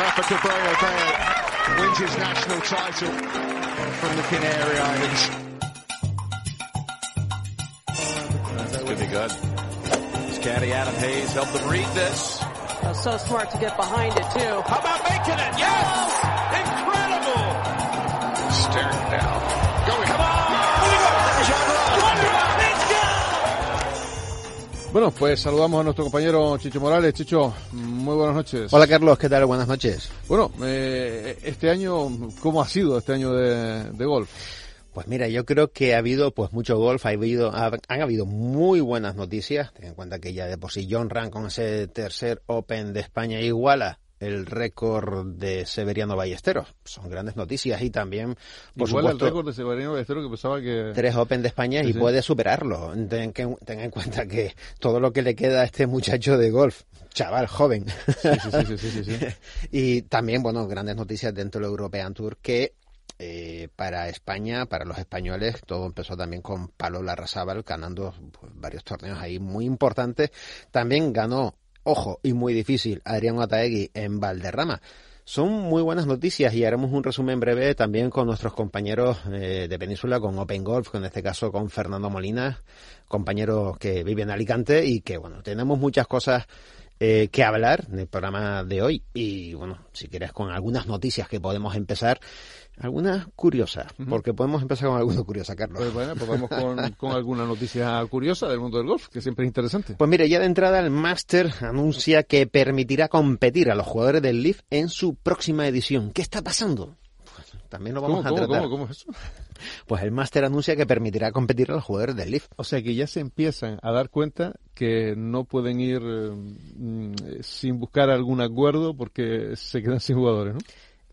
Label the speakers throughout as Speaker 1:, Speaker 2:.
Speaker 1: Rafa Cabrera Bale wins his national title from the Canary Islands.
Speaker 2: That could be good. His caddy Adam Hayes helped them read this.
Speaker 3: So smart to get behind it too.
Speaker 2: How about making it? Yes!
Speaker 4: Bueno, pues saludamos a nuestro compañero Chicho Morales. Chicho, muy buenas noches.
Speaker 5: Hola Carlos, ¿qué tal? Buenas noches.
Speaker 4: Bueno, eh, este año, ¿cómo ha sido este año de, de golf?
Speaker 5: Pues mira, yo creo que ha habido pues mucho golf, ha habido, ha, han habido muy buenas noticias, ten en cuenta que ya de por sí John Ram con ese tercer Open de España iguala el récord de Severiano Ballesteros. Son grandes noticias y también, por
Speaker 4: Igual
Speaker 5: supuesto,
Speaker 4: el récord de Severiano Ballesteros que pensaba que...
Speaker 5: tres Open de España y
Speaker 4: sí.
Speaker 5: puede superarlo. Ten, que, ten en cuenta que todo lo que le queda a este muchacho de golf, chaval joven.
Speaker 4: Sí, sí, sí, sí, sí, sí, sí.
Speaker 5: y también, bueno, grandes noticias dentro del European Tour que eh, para España, para los españoles, todo empezó también con Pablo Larrazábal ganando pues, varios torneos ahí muy importantes. También ganó, ojo, y muy difícil, Adrián Ataegui en Valderrama. Son muy buenas noticias y haremos un resumen breve también con nuestros compañeros eh, de Península, con Open Golf, en este caso con Fernando Molina, compañero que vive en Alicante y que, bueno, tenemos muchas cosas eh, que hablar en el programa de hoy. Y bueno, si quieres con algunas noticias que podemos empezar, algunas curiosas, porque podemos empezar con algunas curiosas, Carlos.
Speaker 4: Pues bueno, pues vamos con, con alguna noticia curiosa del mundo del golf, que siempre es interesante.
Speaker 5: Pues mire, ya de entrada el Master anuncia que permitirá competir a los jugadores del Leaf en su próxima edición. ¿Qué está pasando? Pues también lo vamos
Speaker 4: ¿Cómo,
Speaker 5: a
Speaker 4: cómo,
Speaker 5: tratar.
Speaker 4: cómo, cómo es eso?
Speaker 5: Pues el Master anuncia que permitirá competir a los jugadores del Leaf.
Speaker 4: O sea que ya se empiezan a dar cuenta que no pueden ir eh, sin buscar algún acuerdo porque se quedan sin jugadores, ¿no?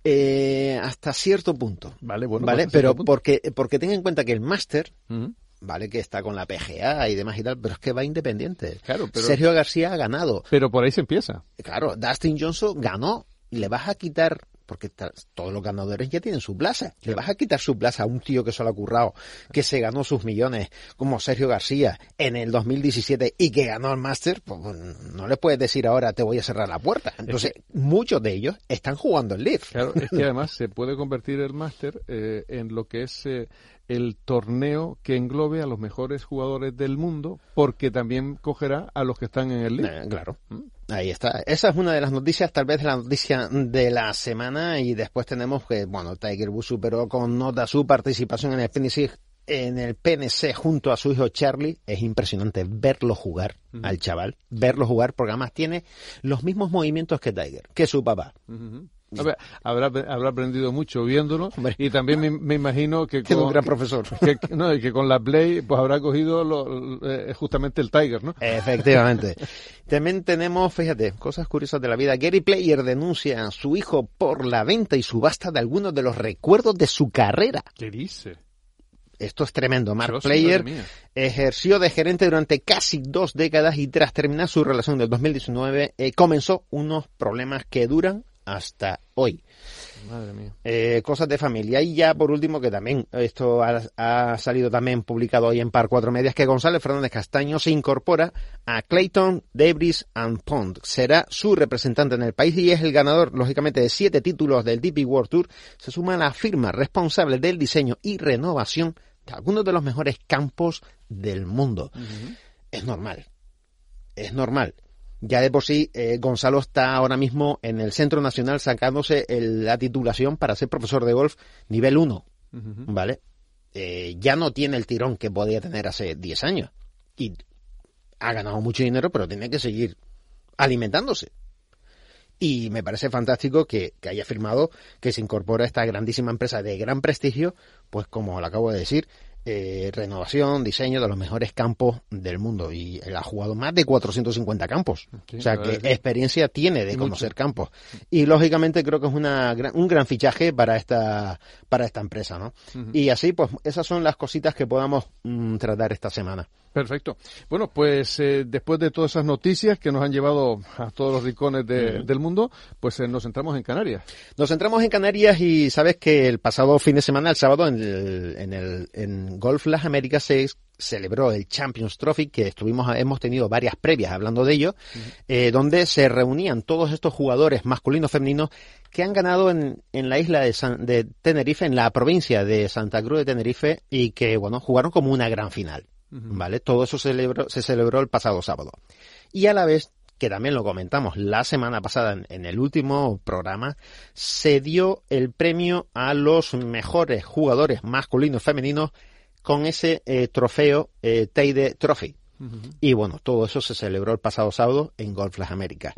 Speaker 5: Eh, hasta cierto punto.
Speaker 4: Vale, bueno.
Speaker 5: ¿Vale? Pero
Speaker 4: punto.
Speaker 5: porque, porque tenga en cuenta que el Master,
Speaker 4: Ujú.
Speaker 5: ¿vale? Que está con la PGA y demás y tal, pero es que va independiente.
Speaker 4: Claro, pero-
Speaker 5: Sergio García ha ganado.
Speaker 4: Pero por ahí se empieza.
Speaker 5: Claro, Dustin Johnson ganó. Le vas a quitar, porque todos los ganadores ya tienen su plaza. Le vas a quitar su plaza a un tío que solo ha currado, que se ganó sus millones, como Sergio García en el 2017 y que ganó el Master. Pues, no le puedes decir ahora te voy a cerrar la puerta. Entonces, muchos de ellos están jugando el Leaf.
Speaker 4: Claro, es que además se puede convertir el máster eh, en lo que es eh, el torneo que englobe a los mejores jugadores del mundo, porque también cogerá a los que están en el league.
Speaker 5: Eh, claro. Ahí está. Esa es una de las noticias, tal vez la noticia de la semana. Y después tenemos que, bueno, Tiger Woods superó con nota su participación en el PNC, en el PNC junto a su hijo Charlie. Es impresionante verlo jugar al chaval, verlo jugar, porque además tiene los mismos movimientos que Tiger, que su papá.
Speaker 4: A ver, habrá, habrá aprendido mucho viéndolo
Speaker 5: Hombre.
Speaker 4: y también me, me imagino que
Speaker 5: Tiene un
Speaker 4: con,
Speaker 5: gran profesor.
Speaker 4: que, no, y que con la Play pues habrá cogido lo- eh, justamente el Tiger, ¿no?
Speaker 5: Efectivamente. También tenemos, fíjate, cosas curiosas de la vida. Gary Player denuncia a su hijo por la venta y subasta de algunos de los recuerdos de su carrera.
Speaker 4: ¿Qué dice?
Speaker 5: Esto es tremendo. Mark
Speaker 4: Dios,
Speaker 5: Player ejerció de gerente durante casi dos décadas y tras terminar su relación del 2019 eh, comenzó unos problemas que duran hasta hoy.
Speaker 4: Madre mía.
Speaker 5: Eh, cosas de familia. Y ya por último, que también esto ha, ha salido también publicado hoy en Par Cuatro Medias, que González Fernández Castaño se incorpora a Clayton Debris and Pond. Será su representante en el país y es el ganador, lógicamente, de siete títulos del DP World Tour. Se suma a la firma responsable del diseño y renovación de algunos de los mejores campos del mundo. Es normal. Es normal. Ya de por sí, eh, Gonzalo está ahora mismo en el Centro Nacional sacándose el- la titulación para ser profesor de golf nivel 1,
Speaker 4: Ujú.
Speaker 5: ¿vale? Eh, ya no tiene el tirón que podía tener hace 10 años. Y ha ganado mucho dinero, pero tiene que seguir alimentándose. Y me parece fantástico que, que haya firmado que se incorpora a esta grandísima empresa de gran prestigio, pues como lo acabo de decir, eh, renovación, diseño de los mejores campos del mundo. Y él ha jugado más de 450 campos.
Speaker 4: Sí,
Speaker 5: o sea que
Speaker 4: sí.
Speaker 5: experiencia tiene de
Speaker 4: Y
Speaker 5: conocer
Speaker 4: mucho.
Speaker 5: campos. Y lógicamente creo que es una gran- un gran fichaje para esta, para esta empresa, ¿no? Y así, pues esas son las cositas que podamos mm, tratar esta semana.
Speaker 4: Perfecto. Bueno, pues eh, después de todas esas noticias que nos han llevado a todos los rincones del mundo, pues eh, nos centramos en Canarias.
Speaker 5: Nos centramos en Canarias y sabes que el pasado fin de semana, el sábado, en el, en el en Golf Las Américas se celebró el Champions Trophy, que estuvimos, hemos tenido varias previas hablando de ello, eh, donde se reunían todos estos jugadores masculinos, femeninos, que han ganado en, en la isla de, de Tenerife, en la provincia de Santa Cruz de Tenerife, y que, bueno, jugaron como una gran final. ¿Vale? Todo eso se celebró, se celebró el pasado sábado. Y a la vez, que también lo comentamos la semana pasada en, el último programa, se dio el premio a los mejores jugadores masculinos y femeninos con ese eh, trofeo eh, Teide Trophy. Y bueno, todo eso se celebró el pasado sábado en Golf Las Américas.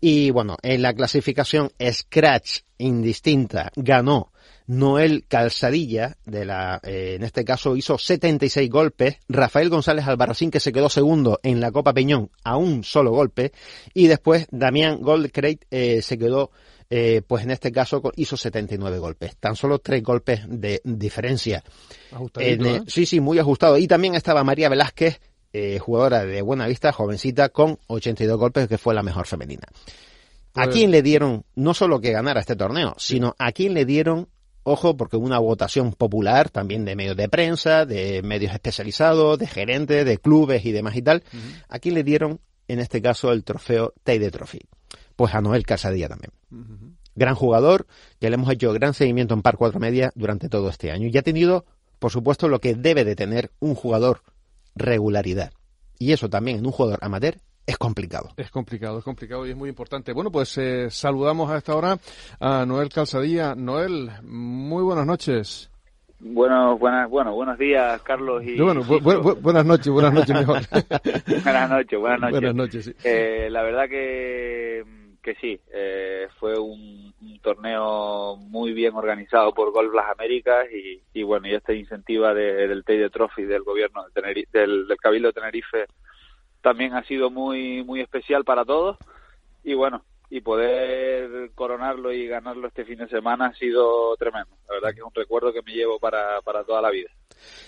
Speaker 5: Y bueno, en la clasificación Scratch indistinta ganó Noel Calzadilla, de la, eh, en este caso hizo 76 golpes, Rafael González Albarracín que se quedó segundo en la Copa Peñón a un solo golpe y después Damián Goldcrate eh, se quedó eh, pues en este caso hizo 79 golpes, tan solo tres golpes de diferencia.
Speaker 4: ¿eh?
Speaker 5: Sí, sí, muy ajustado. Y también estaba María Velázquez, jugadora de Buena Vista, jovencita, con 82 golpes, que fue la mejor femenina. ¿A pues quién le dieron, no solo que ganara este torneo, sino a quién le dieron Ojo, porque una votación popular también de medios de prensa, de medios especializados, de gerentes, de clubes y demás y tal. Aquí le dieron, en este caso, el trofeo Teide Trophy. Pues a Noel Casadilla también. Gran jugador, ya le hemos hecho gran seguimiento en Par 4 Media durante todo este año. Y ha tenido, por supuesto, lo que debe de tener un jugador, regularidad. Y eso también en un jugador amateur es complicado.
Speaker 4: Es complicado, es complicado y es muy importante. Bueno, pues eh, saludamos a esta hora a Noel Calzadilla. Noel, muy buenas noches.
Speaker 6: Bueno, buenas, bueno, buenos días, Carlos. Y,
Speaker 4: bueno, buenas noches, buenas noches mejor.
Speaker 6: buenas noches, buenas noches.
Speaker 4: Buenas noches, sí.
Speaker 6: Eh, la verdad que, que sí, eh, fue un, torneo muy bien organizado por Golf Las Américas y, y bueno, y esta incentiva del Teide Trophy del gobierno de del, del Cabildo de Tenerife también ha sido muy muy especial para todos y bueno y poder coronarlo y ganarlo este fin de semana ha sido tremendo. La verdad que es un recuerdo que me llevo para, para toda la vida.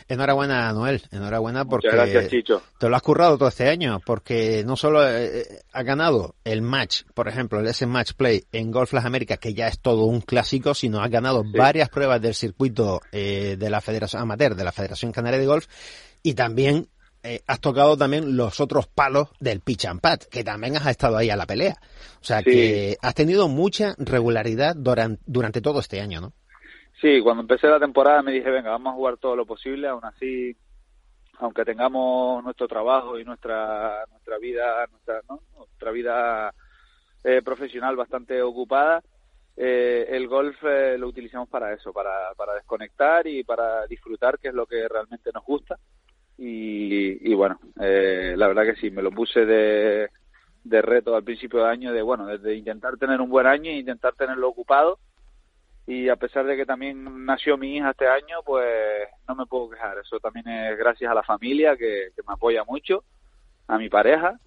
Speaker 5: Enhorabuena, Noel. Enhorabuena porque
Speaker 6: gracias, Chicho.
Speaker 5: te lo has currado todo este año, porque no solo eh, eh, ha ganado el match, por ejemplo, ese match play en Golf Las Américas, que ya es todo un clásico, sino ha ganado varias pruebas del circuito eh, de la Federación Amateur, de la Federación Canaria de Golf, y también eh, has tocado también los otros palos del pitch and pat, que también has estado ahí a la pelea. O sea que has tenido mucha regularidad durante, durante todo este año, ¿no?
Speaker 6: Sí, cuando empecé la temporada me dije, venga, vamos a jugar todo lo posible, aún así, aunque tengamos nuestro trabajo y nuestra nuestra vida, nuestra, nuestra vida eh, profesional bastante ocupada, eh, el golf lo utilizamos para eso, para, para desconectar y para disfrutar, que es lo que realmente nos gusta y, bueno, eh, la verdad que sí, me lo puse de, de reto al principio de año, de bueno, de intentar tener un buen año e intentar tenerlo ocupado. Y a pesar de que también nació mi hija este año, pues no me puedo quejar. Eso también es gracias a la familia que, me apoya mucho, a mi pareja.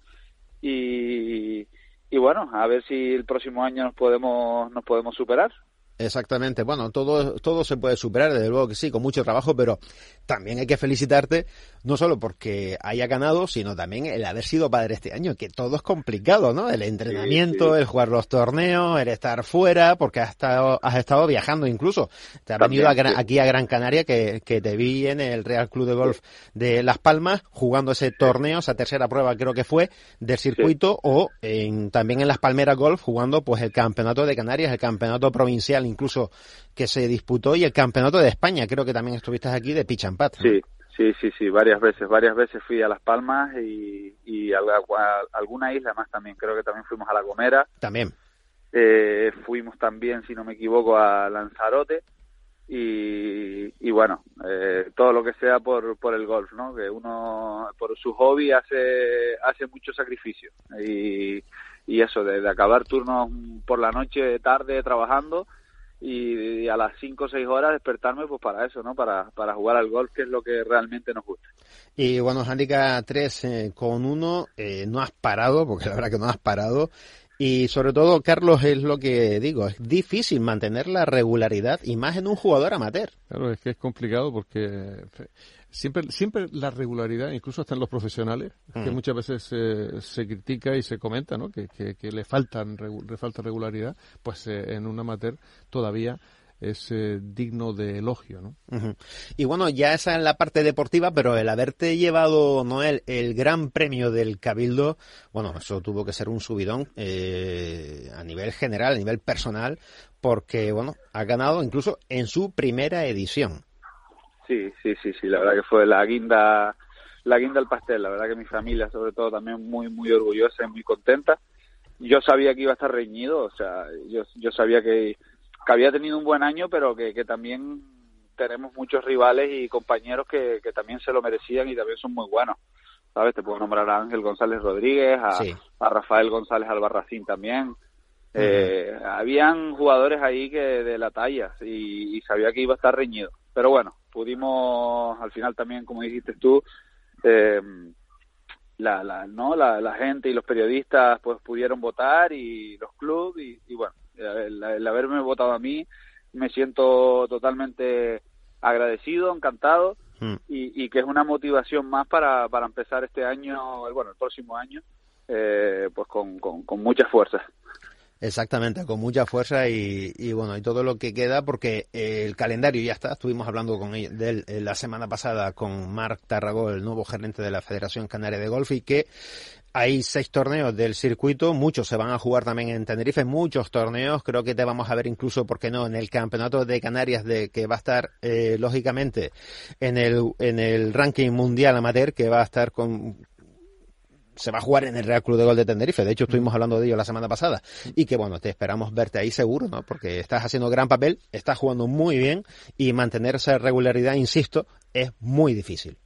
Speaker 6: Y, y bueno, a ver si el próximo año nos podemos, nos podemos superar.
Speaker 5: Exactamente. Bueno, todo, todo se puede superar, desde luego que sí, con mucho trabajo, pero también hay que felicitarte, no solo porque haya ganado, sino también el haber sido padre este año, que todo es complicado, ¿no? El entrenamiento, el jugar los torneos, el estar fuera, porque has estado, has estado viajando incluso. Te has venido aquí a Gran Canaria, que, que te vi en el Real Club de Golf de Las Palmas, jugando ese torneo, esa tercera prueba creo que fue, del circuito, o en, también en Las Palmeras Golf, jugando pues el campeonato de Canarias, el campeonato provincial incluso que se disputó y el campeonato de España, creo que también estuviste aquí de pitch and pat.
Speaker 6: Sí, sí, sí, sí, varias veces, varias veces fui a Las Palmas y, y a, alguna isla más también, creo que también fuimos a La Gomera.
Speaker 5: También.
Speaker 6: Eh, fuimos también, si no me equivoco, a Lanzarote y, y bueno, eh, todo lo que sea por, por el golf, ¿no? Que uno por su hobby hace, hace mucho sacrificio y, y eso, de, de acabar turnos por la noche, tarde, trabajando y, a las 5 o 6 horas despertarme pues para eso, ¿no? Para, para jugar al golf, que es lo que realmente nos gusta.
Speaker 5: Y bueno, Handicap 3 eh, con 1, eh, no has parado, porque la verdad que no has parado. Y sobre todo, Carlos, es lo que digo, es difícil mantener la regularidad y más en un jugador amateur.
Speaker 4: Claro, es que es complicado porque siempre siempre la regularidad, incluso hasta en los profesionales, que
Speaker 5: Mm.
Speaker 4: muchas veces eh, se critica y se comenta, ¿no? Que, que, que le faltan le falta regularidad, pues eh, en un amateur todavía es eh, digno de elogio, ¿no?
Speaker 5: Y bueno, ya esa es la parte deportiva, pero el haberte llevado, Noel, el gran premio del Cabildo, bueno, eso tuvo que ser un subidón eh, a nivel general, a nivel personal, porque, bueno, ha ganado incluso en su primera edición.
Speaker 6: Sí, sí, sí, sí, la verdad que fue la guinda, la guinda del pastel, la verdad que mi familia sobre todo también muy, muy orgullosa y muy contenta. Yo sabía que iba a estar reñido, o sea, yo, yo sabía que, que había tenido un buen año, pero que, que también tenemos muchos rivales y compañeros que, que también se lo merecían y también son muy buenos. ¿Sabes? Te puedo nombrar a Ángel González Rodríguez, a,
Speaker 5: Sí.
Speaker 6: a Rafael González Albarracín también. Eh, habían jugadores ahí que de la talla y, y sabía que iba a estar reñido. Pero bueno, pudimos al final también, como dijiste tú, eh, la, la, ¿no? La, la gente y los periodistas pues pudieron votar y los clubes y, y bueno, el, el haberme votado a mí me siento totalmente agradecido, encantado
Speaker 5: Mm.
Speaker 6: y, y que es una motivación más para, para empezar este año, bueno, el próximo año, eh, pues con, con, con mucha fuerza.
Speaker 5: Exactamente, con mucha fuerza y, y bueno, y todo lo que queda, porque eh, el calendario ya está. Estuvimos hablando con él, eh, la semana pasada con Marc Tarragó, el nuevo gerente de la Federación Canaria de Golf, y que hay seis torneos del circuito, muchos se van a jugar también en Tenerife, muchos torneos, creo que te vamos a ver incluso, ¿por qué no?, en el Campeonato de Canarias, de que va a estar, eh, lógicamente, en el, en el ranking mundial amateur, que va a estar con se va a jugar en el Real Club de Gol de Tenerife. De hecho, estuvimos hablando de ello la semana pasada. Y que bueno, te esperamos verte ahí seguro, ¿no? Porque estás haciendo gran papel, estás jugando muy bien y mantener esa regularidad, insisto, es muy difícil.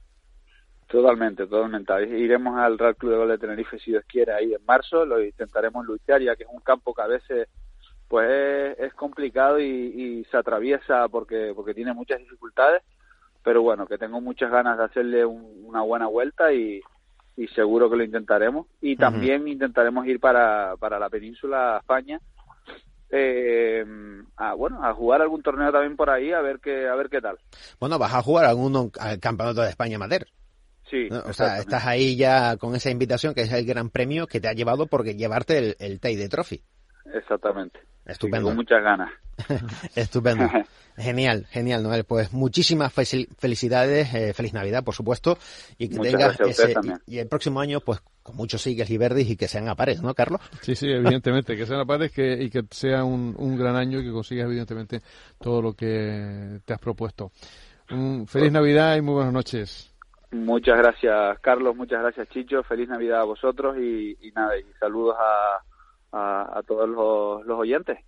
Speaker 6: Totalmente, totalmente. Iremos al Real Club de Gol de Tenerife si Dios quiere ahí en marzo, lo intentaremos luchar ya que es un campo que a veces pues es, complicado y, y se atraviesa porque porque tiene muchas dificultades, pero bueno, que tengo muchas ganas de hacerle un- una buena vuelta y, y seguro que lo intentaremos. Y también intentaremos ir para, para la península, España, eh, a, bueno, a jugar algún torneo también por ahí, a ver qué, a ver qué tal.
Speaker 5: Bueno, vas a jugar algún al Campeonato de España Amateur.
Speaker 6: Sí,
Speaker 5: ¿no? O sea, estás ahí ya con esa invitación que es el gran premio que te ha llevado porque llevarte el, el Teide Trophy.
Speaker 6: Exactamente.
Speaker 5: Estupendo.
Speaker 6: Con muchas ganas.
Speaker 5: Estupendo. Genial, genial, Noel. Pues muchísimas fel- felicidades, eh, feliz Navidad, por supuesto, y que
Speaker 6: Muchas
Speaker 5: tengas
Speaker 6: a
Speaker 5: ese, y, y el próximo año, pues con muchos sigues y verdes y que sean a pares, ¿no, Carlos?
Speaker 4: Sí, sí, evidentemente, que sean pares que, y que sea un, un gran año y que consigas evidentemente todo lo que te has propuesto. Feliz Navidad y muy buenas noches.
Speaker 6: Muchas gracias, Carlos. Muchas gracias, Chicho. Feliz Navidad a vosotros y, y nada, y saludos a, a, a todos los, los oyentes.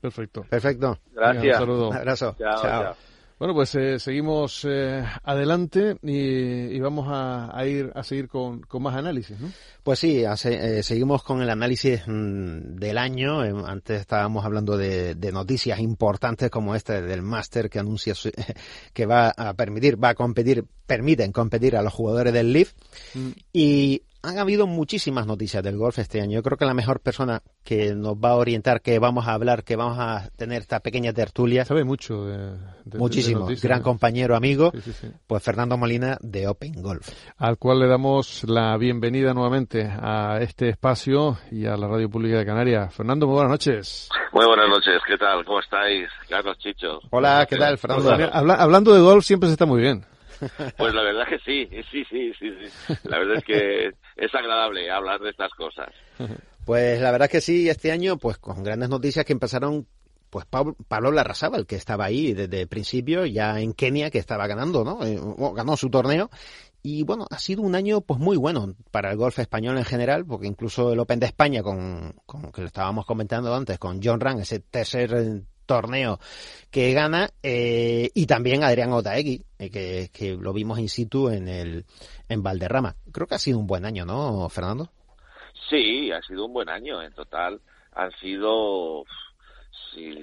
Speaker 4: Perfecto.
Speaker 5: Perfecto.
Speaker 4: Venga,
Speaker 6: Gracias.
Speaker 4: un saludo.
Speaker 5: Un abrazo.
Speaker 6: Chao, chao.
Speaker 4: Bueno, pues eh, seguimos eh, adelante y, y vamos a, a ir a seguir con, con más análisis, ¿no?
Speaker 5: Pues sí, hace- eh, seguimos con el análisis mm, del año. Eh, antes estábamos hablando de, de noticias importantes como esta del máster que anuncia su- que va a permitir, va a competir, permiten competir a los jugadores del LIV.
Speaker 4: Mm.
Speaker 5: Y han habido muchísimas noticias del golf este año. Yo creo que la mejor persona que nos va a orientar, que vamos a hablar, que vamos a tener esta pequeña tertulia,
Speaker 4: Sabe mucho de, de- de
Speaker 5: muchísimo,
Speaker 4: noticias,
Speaker 5: gran
Speaker 4: ¿no?
Speaker 5: compañero, amigo,
Speaker 4: Sí, sí, sí.
Speaker 5: pues Fernando Molina de Open Golf.
Speaker 4: Al cual le damos la bienvenida nuevamente a este espacio y a la Radio Pública de Canarias. Fernando, muy buenas noches.
Speaker 7: Muy buenas noches, ¿qué tal? ¿Cómo estáis? Carlos Chicho.
Speaker 5: Hola, ¿qué tal, Fernando?
Speaker 4: Habla- hablando de golf siempre se está muy bien.
Speaker 7: Pues la verdad que sí, sí, sí, sí, sí. La verdad es que es agradable hablar de estas cosas.
Speaker 5: Pues la verdad es que sí, este año, pues con grandes noticias que empezaron, pues Pablo, Pablo Larrazábal, que estaba ahí desde el principio, ya en Kenia, que estaba ganando, ¿no? Eh, bueno, ganó su torneo. Y bueno, ha sido un año pues muy bueno para el golf español en general, porque incluso el Open de España, con, con que lo estábamos comentando antes, con John Ran, ese tercer torneo que gana, eh, y también Adrián Otaegui, eh, que, que lo vimos in situ en el en Valderrama. Creo que ha sido un buen año, ¿no, Fernando?
Speaker 7: Sí, ha sido un buen año. En total han sido, si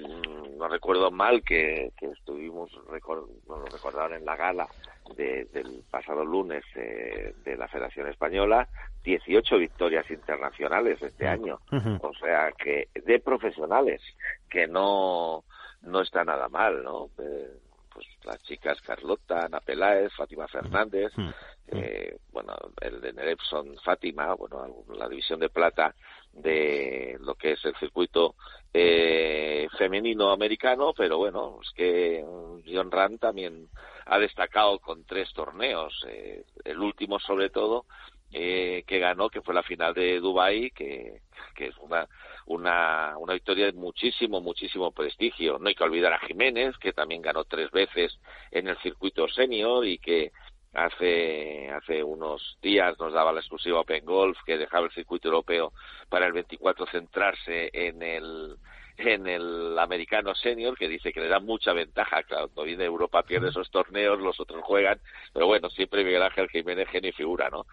Speaker 7: no recuerdo mal, que, que estuvimos, recor- nos lo recordaron en la gala de- del pasado lunes eh, de la Federación Española, 18 victorias internacionales este año.
Speaker 5: Ujú.
Speaker 7: O sea que de profesionales, que no, no está nada mal, ¿no? Eh, pues las chicas Carlota, Ana Peláez, Fátima Fernández,
Speaker 5: Mm.
Speaker 7: eh, bueno, el de Nerepson Fátima, bueno, la división de plata de lo que es el circuito eh, femenino americano, pero bueno, es que John Rand también ha destacado con tres torneos, eh, el último sobre todo, eh, que ganó, que fue la final de Dubai, que, es una, una, una victoria de muchísimo, muchísimo prestigio. No hay que olvidar a Jiménez, que también ganó tres veces en el circuito senior y que hace, hace unos días nos daba la exclusiva Open Golf, que dejaba el circuito europeo para el 24 centrarse en el, en el americano senior, que dice que le da mucha ventaja. Claro, cuando viene Europa pierde esos torneos, los otros juegan, pero bueno, siempre Miguel Ángel Jiménez genio y figura, ¿no?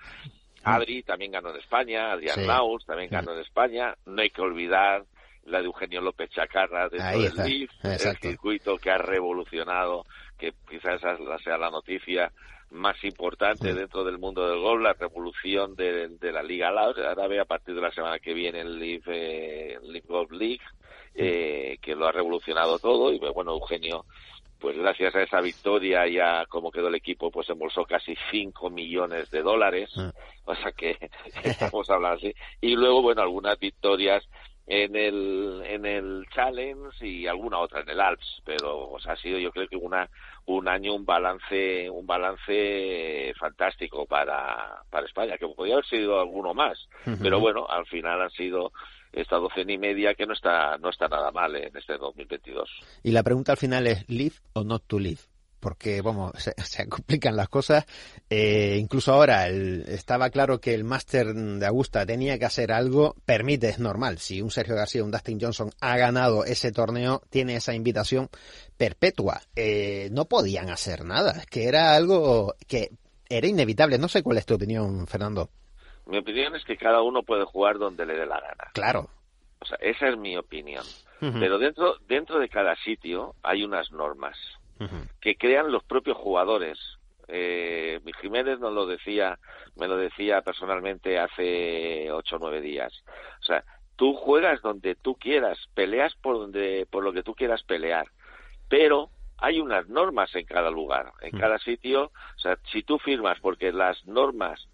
Speaker 7: Adri también ganó en España, Adrián
Speaker 5: Sí.
Speaker 7: Laus también ganó en España, no hay que olvidar la de Eugenio López Chacarra dentro del Leaf, el circuito que ha revolucionado, que quizás esa sea la noticia más importante dentro del mundo del golf, la revolución de, de la Liga Árabe a partir de la semana que viene el Leaf, eh, Golf League, eh, que lo ha revolucionado todo y bueno, Eugenio pues gracias a esa victoria ya como quedó el equipo pues embolsó casi 5 millones de dólares.
Speaker 5: Ah.
Speaker 7: o sea que estamos hablando así. Y luego bueno algunas victorias en el en el challenge y alguna otra en el Alps. Pero o sea, ha sido yo creo que una un año un balance un balance fantástico para para España que podría haber sido alguno más. Pero bueno al final han sido esta docena y media que no está no está nada mal en este 2022
Speaker 5: Y la pregunta al final es, ¿live o not to live? Porque, vamos, se, se complican las cosas. Eh, incluso ahora el- estaba claro que el máster de Augusta tenía que hacer algo. Permite, es normal. Si un Sergio García, un Dustin Johnson ha ganado ese torneo, tiene esa invitación perpetua. Eh, no podían hacer nada. Es que era algo que era inevitable. No sé cuál es tu opinión, Fernando.
Speaker 7: Mi opinión es que cada uno puede jugar donde le dé la gana
Speaker 5: Claro.
Speaker 7: o sea esa es mi opinión pero dentro dentro de cada sitio hay unas normas que crean los propios jugadores. Eh, mi Jiménez nos lo decía, me lo decía personalmente hace ocho o nueve días. O sea, tú juegas donde tú quieras, peleas por donde, por lo que tú quieras pelear, pero hay unas normas en cada lugar, en cada sitio. O sea, si tú firmas porque las normas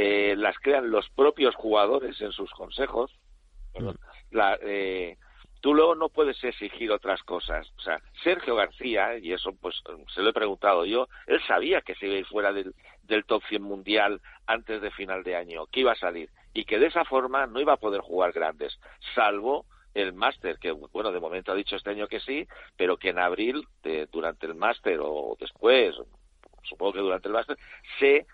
Speaker 7: eh, las crean los propios jugadores en sus consejos, perdón, la, eh, tú luego no puedes exigir otras cosas. O sea, Sergio García, y eso pues se lo he preguntado yo, él sabía que se iba a ir fuera del, del top 100 mundial antes de final de año, que iba a salir, y que de esa forma no iba a poder jugar grandes, salvo el máster, que bueno, de momento ha dicho este año que sí, pero que en abril, de- durante el máster o después, supongo que durante el máster, se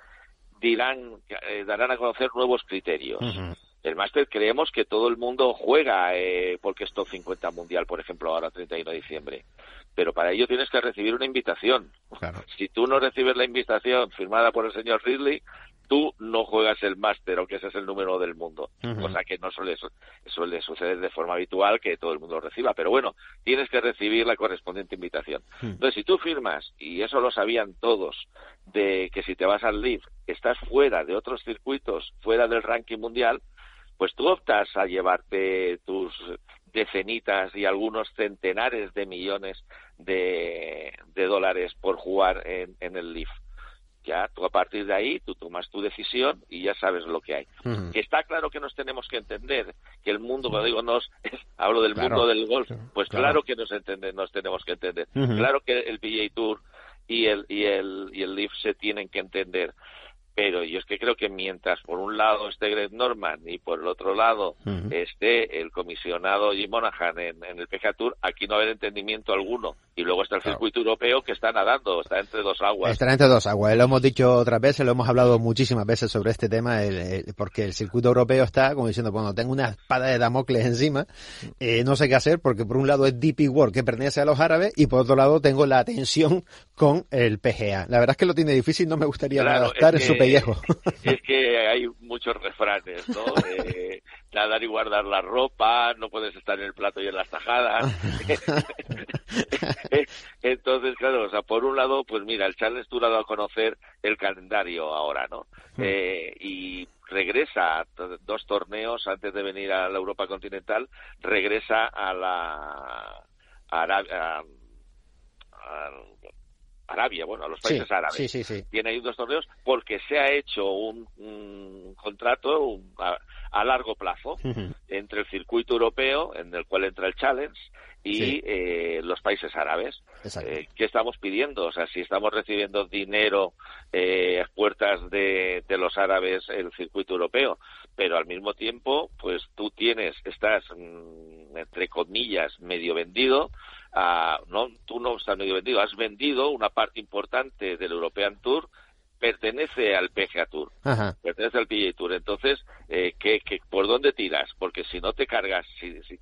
Speaker 7: dirán, eh, darán a conocer nuevos criterios. El máster creemos que todo el mundo juega eh, porque es top 50 mundial, por ejemplo, ahora 31 de diciembre. Pero para ello tienes que recibir una invitación.
Speaker 5: Claro.
Speaker 7: Si tú no recibes la invitación firmada por el señor Ridley, tú no juegas el máster, aunque ese es el número del mundo. Cosa que no suele, su- suele suceder de forma habitual que todo el mundo lo reciba. Pero bueno, tienes que recibir la correspondiente invitación.
Speaker 5: Hmm.
Speaker 7: Entonces, si tú firmas, y eso lo sabían todos, de que si te vas al LIV estás fuera de otros circuitos, fuera del ranking mundial, pues tú optas a llevarte tus decenitas y algunos centenares de millones de, de dólares por jugar en, en el LIV. Ya, tú a partir de ahí, tú tomas tu decisión y ya sabes lo que hay. Que está claro que nos tenemos que entender, que el mundo, cuando digo nos, hablo del
Speaker 5: Claro.
Speaker 7: mundo del golf, pues
Speaker 5: Claro.
Speaker 7: claro, que nos, entende- nos tenemos que entender. Claro que el PGA Tour y el, y el, y el LIV se tienen que entender. Pero yo es que creo que mientras por un lado esté Greg Norman y por el otro lado esté el comisionado Jim Monahan en, en el PGA Tour, aquí no va a haber entendimiento alguno. Y luego está el
Speaker 5: Claro.
Speaker 7: circuito europeo que está nadando, está entre dos aguas.
Speaker 5: Estará entre dos aguas. Lo hemos dicho otras veces, lo hemos hablado muchísimas veces sobre este tema, el- el- porque el circuito europeo está como diciendo, bueno, tengo una espada de Damocles encima, eh, no sé qué hacer, porque por un lado es DP World, que pertenece a los árabes, y por otro lado tengo la tensión con el PGA. La verdad es que lo tiene difícil, no me gustaría
Speaker 7: Claro,
Speaker 5: estar
Speaker 7: es
Speaker 5: en su pellejo.
Speaker 7: es que hay muchos refranes, ¿no? Eh, nadar y guardar la ropa, no puedes estar en el plato y en las tajadas. Entonces, claro, o sea, por un lado, pues mira, el Charles Tour ha dado a conocer el calendario ahora, ¿no? Eh, y regresa a dos torneos antes de venir a la Europa continental, regresa a la a, Arab- a- a- Arabia, bueno, a los países árabes.
Speaker 5: Sí, sí, sí.
Speaker 7: Tiene ahí dos torneos porque se ha hecho un, un contrato a, a, largo plazo entre el circuito europeo, en el cual entra el Challenge, y eh, los países árabes.
Speaker 5: Exacto.
Speaker 7: Eh, ¿Qué estamos pidiendo? O sea, si estamos recibiendo dinero eh, a puertas de, de los árabes el circuito europeo, pero al mismo tiempo, pues tú tienes, estás, mm, entre comillas, medio vendido, a- no, tú no estás medio vendido, has vendido una parte importante del European Tour, pertenece al PGA Tour
Speaker 5: Ajá.
Speaker 7: pertenece al PGA Tour. Entonces, eh, ¿qué, qué- por dónde tiras? Porque si no te cargas, si, si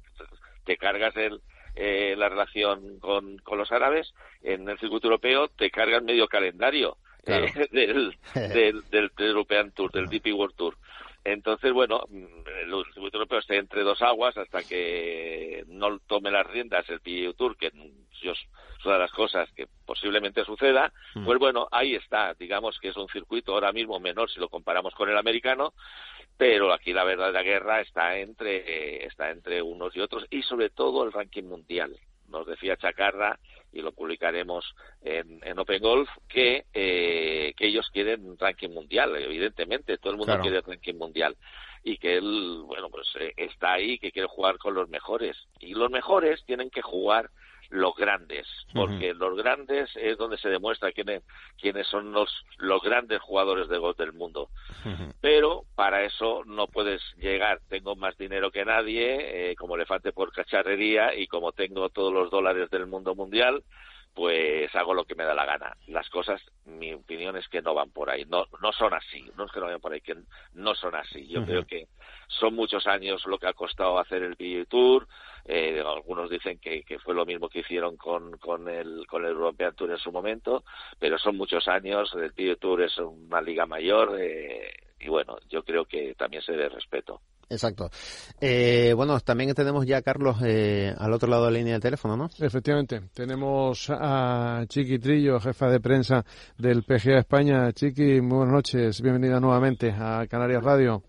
Speaker 7: te cargas el, eh, la relación con, con los árabes, en el circuito europeo te cargas medio calendario
Speaker 5: Claro.
Speaker 7: eh, del, del, del, del European Tour, del DP World Tour. Entonces, bueno, mm, el circuito europeo está entre dos aguas hasta que no tome las riendas el PGA Tour, que yo, es una de las cosas que posiblemente suceda,
Speaker 5: Mm.
Speaker 7: pues bueno, ahí está. Digamos que es un circuito ahora mismo menor si lo comparamos con el americano, pero aquí la verdadera guerra está entre eh, está entre unos y otros y sobre todo el ranking mundial. Nos decía Chacarra y lo publicaremos en, en Open Golf que eh, que ellos quieren ranking mundial, evidentemente todo el mundo
Speaker 5: Claro.
Speaker 7: quiere ranking mundial y que él bueno pues eh, está ahí que quiere jugar con los mejores y los mejores tienen que jugar los grandes, porque los grandes es donde se demuestra quiénes, quiénes son los, los grandes jugadores de golf del mundo. Pero para eso no puedes llegar, tengo más dinero que nadie, eh, como elefante por cacharrería, y como tengo todos los dólares del mundo mundial, pues hago lo que me da la gana. Las cosas, mi opinión es que no van por ahí, no, no son así, no es que no vayan por ahí, que no son así. Yo creo que son muchos años lo que ha costado hacer el PGA Tour, eh, algunos dicen que, que fue lo mismo que hicieron con, con, el, con el European Tour en su momento, pero son muchos años, el PGA Tour es una liga mayor eh, y bueno, yo creo que también se dé respeto.
Speaker 5: Exacto. Eh, bueno, también tenemos ya a Carlos eh, al otro lado de la línea de teléfono, ¿no?
Speaker 4: Efectivamente, tenemos a Chiqui Trillo, jefa de prensa del PGA España. Chiqui, muy buenas noches, bienvenida nuevamente a Canarias Radio.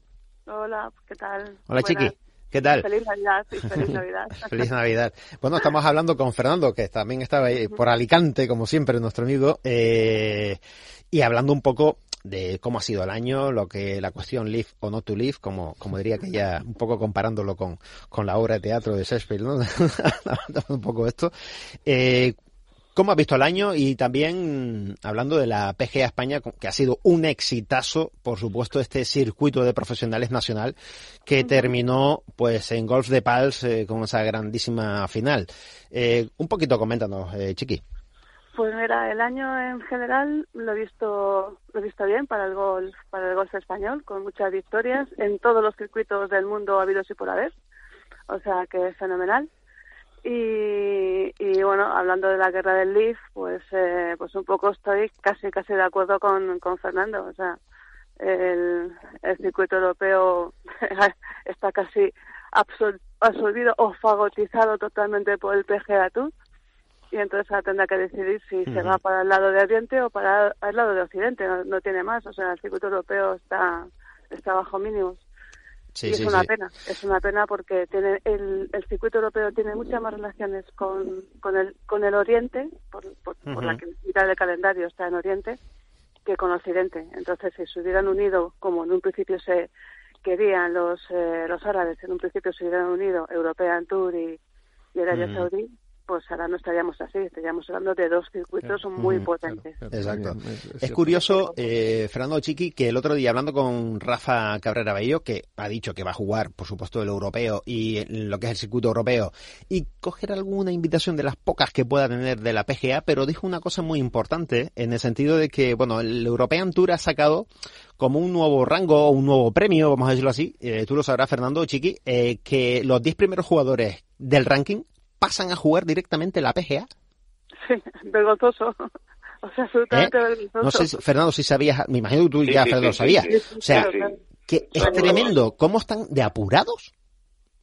Speaker 3: Hola, ¿qué tal?
Speaker 5: Hola,
Speaker 3: Buenas.
Speaker 5: Chiqui. ¿Qué tal?
Speaker 3: Feliz Navidad feliz Navidad.
Speaker 5: Feliz Navidad. Bueno, estamos hablando con Fernando, que también estaba ahí por Alicante, como siempre, nuestro amigo, eh, y hablando un poco de cómo ha sido el año, lo que la cuestión live o no to live, como, como diría que ya, un poco comparándolo con, con la obra de teatro de Shakespeare, ¿no? un poco esto. Eh, ¿Cómo has visto el año? Y también hablando de la PGA España, que ha sido un exitazo, por supuesto, este circuito de profesionales nacional que terminó pues en Golf de Pals eh, con esa grandísima final. Eh, un poquito coméntanos, eh, Chiqui.
Speaker 3: Pues mira, el año en general lo he visto lo he visto bien para el golf para el golf español, con muchas victorias en todos los circuitos del mundo habidos y por haber. O sea que es fenomenal. Y, y bueno, hablando de la guerra del Leaf, pues eh, pues un poco estoy casi casi de acuerdo con, con Fernando. O sea, el, el circuito europeo está casi absorbido o fagotizado totalmente por el PGA Tour y entonces ahora tendrá que decidir si se va para el lado de Oriente o para el lado de Occidente, no, no tiene más, o sea, el circuito europeo está está bajo mínimos
Speaker 5: Sí,
Speaker 3: y
Speaker 5: sí,
Speaker 3: es una
Speaker 5: sí.
Speaker 3: pena, es una pena porque tiene el, el circuito europeo tiene muchas más relaciones con, con el con el Oriente, por, por, por la que mitad del calendario está en Oriente, que con Occidente. Entonces, si se hubieran unido, como en un principio se querían los eh, los árabes, en un principio se hubieran unido European Tour y, y Arabia
Speaker 5: Ujú.
Speaker 3: Saudí, pues ahora no estaríamos así, estaríamos hablando de dos circuitos muy potentes.
Speaker 5: Exacto.
Speaker 4: Es,
Speaker 5: curioso, eh, Fernando Chiqui, que el otro día hablando con Rafa Cabrera Bello, que ha dicho que va a jugar, por supuesto, el europeo y en lo que es el circuito europeo, y coger alguna invitación de las pocas que pueda tener de la PGA, pero dijo una cosa muy importante, en el sentido de que, bueno, el European Tour ha sacado como un nuevo rango, un nuevo premio, vamos a decirlo así, eh, tú lo sabrás, Fernando Chiqui, eh, que los 10 primeros jugadores del ranking pasan a jugar directamente la PGA.
Speaker 3: Sí, vergonzoso. O sea, absolutamente vergonzoso.
Speaker 5: ¿Eh? No sé, si- Fernando, si sabías, me imagino que tú
Speaker 7: Sí,
Speaker 5: ya,
Speaker 7: sí,
Speaker 5: Fernando,
Speaker 7: sí,
Speaker 5: sabías.
Speaker 7: sí,
Speaker 3: sí.
Speaker 5: O sea, que es tremendo. ¿Cómo están de apurados?